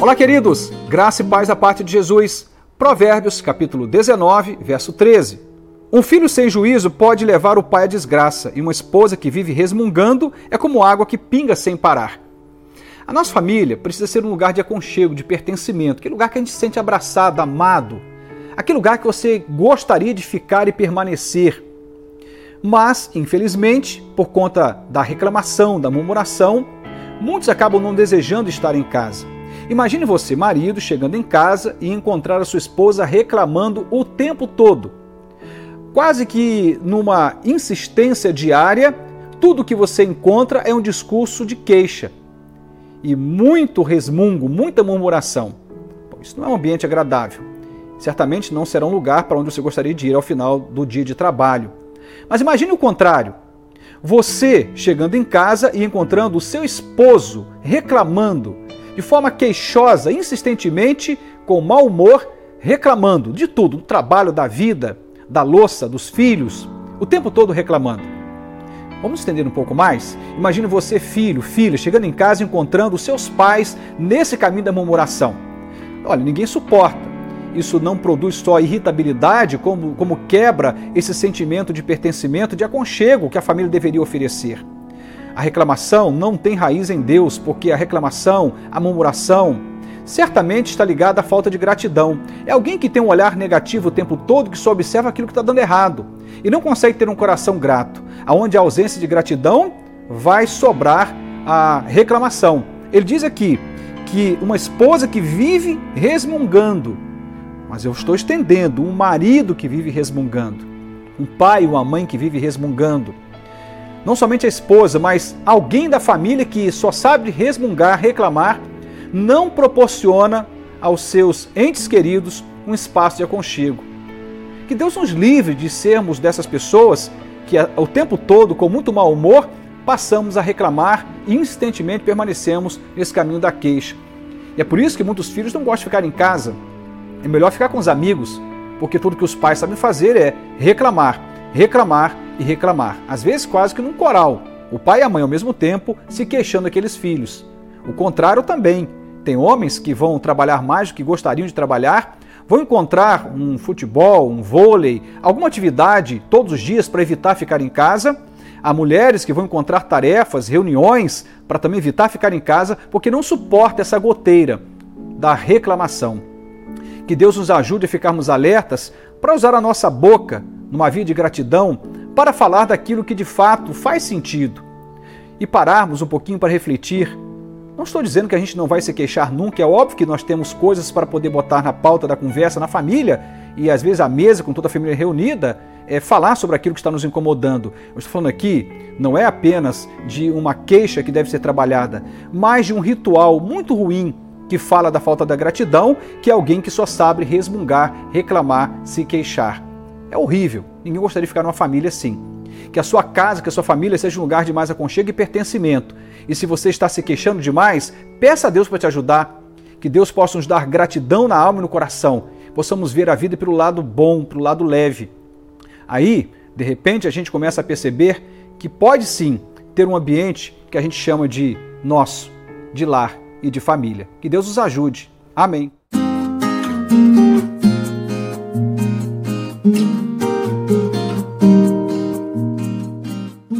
Olá, queridos. Graça e paz da parte de Jesus. Provérbios, capítulo 19, verso 13. Um filho sem juízo pode levar o pai à desgraça, e uma esposa que vive resmungando é como água que pinga sem parar. A nossa família precisa ser um lugar de aconchego, de pertencimento, aquele lugar que a gente se sente abraçado, amado, aquele lugar que você gostaria de ficar e permanecer. Mas, infelizmente, por conta da reclamação, da murmuração, muitos acabam não desejando estar em casa. Imagine você, marido, chegando em casa e encontrar a sua esposa reclamando o tempo todo. Quase que numa insistência diária, tudo que você encontra é um discurso de queixa e muito resmungo, muita murmuração. Isso não é um ambiente agradável. Certamente não será um lugar para onde você gostaria de ir ao final do dia de trabalho. Mas imagine o contrário. Você chegando em casa e encontrando o seu esposo reclamando, de forma queixosa, insistentemente, com mau humor, reclamando de tudo, do trabalho, da vida, da louça, dos filhos, o tempo todo reclamando. Vamos estender um pouco mais? Imagine você, filho, filha, chegando em casa e encontrando seus pais nesse caminho da murmuração. Olha, ninguém suporta. Isso não produz só irritabilidade, como, como quebra esse sentimento de pertencimento, de aconchego que a família deveria oferecer. A reclamação não tem raiz em Deus, porque a reclamação, a murmuração, certamente está ligada à falta de gratidão. É alguém que tem um olhar negativo o tempo todo, que só observa aquilo que está dando errado e não consegue ter um coração grato. Aonde a ausência de gratidão vai sobrar a reclamação. Ele diz aqui que uma esposa que vive resmungando, mas eu estou estendendo, um marido que vive resmungando, um pai, uma mãe que vive resmungando não somente a esposa, mas alguém da família que só sabe resmungar, reclamar, não proporciona aos seus entes queridos um espaço de aconchego. Que Deus nos livre de sermos dessas pessoas que o tempo todo, com muito mau humor, passamos a reclamar e insistentemente permanecemos nesse caminho da queixa. E é por isso que muitos filhos não gostam de ficar em casa. É melhor ficar com os amigos, porque tudo que os pais sabem fazer é reclamar, reclamar e reclamar, às vezes quase que num coral, o pai e a mãe ao mesmo tempo se queixando daqueles filhos. O contrário também. Tem homens que vão trabalhar mais do que gostariam de trabalhar, vão encontrar um futebol, um vôlei, alguma atividade todos os dias para evitar ficar em casa. Há mulheres que vão encontrar tarefas, reuniões para também evitar ficar em casa, porque não suporta essa goteira da reclamação. Que Deus nos ajude a ficarmos alertas para usar a nossa boca numa via de gratidão para falar daquilo que de fato faz sentido e pararmos um pouquinho para refletir. Não estou dizendo que a gente não vai se queixar nunca, é óbvio que nós temos coisas para poder botar na pauta da conversa na família e às vezes à mesa com toda a família reunida, é falar sobre aquilo que está nos incomodando. Eu estou falando aqui não é apenas de uma queixa que deve ser trabalhada, mas de um ritual muito ruim que fala da falta da gratidão, que é alguém que só sabe resmungar, reclamar, se queixar. É horrível. Ninguém gostaria de ficar numa família assim. Que a sua casa, que a sua família seja um lugar de mais aconchego e pertencimento. E se você está se queixando demais, peça a Deus para te ajudar. Que Deus possa nos dar gratidão na alma e no coração. Possamos ver a vida pelo lado bom, pelo lado leve. Aí, de repente, a gente começa a perceber que pode sim ter um ambiente que a gente chama de nosso, de lar e de família. Que Deus nos ajude. Amém.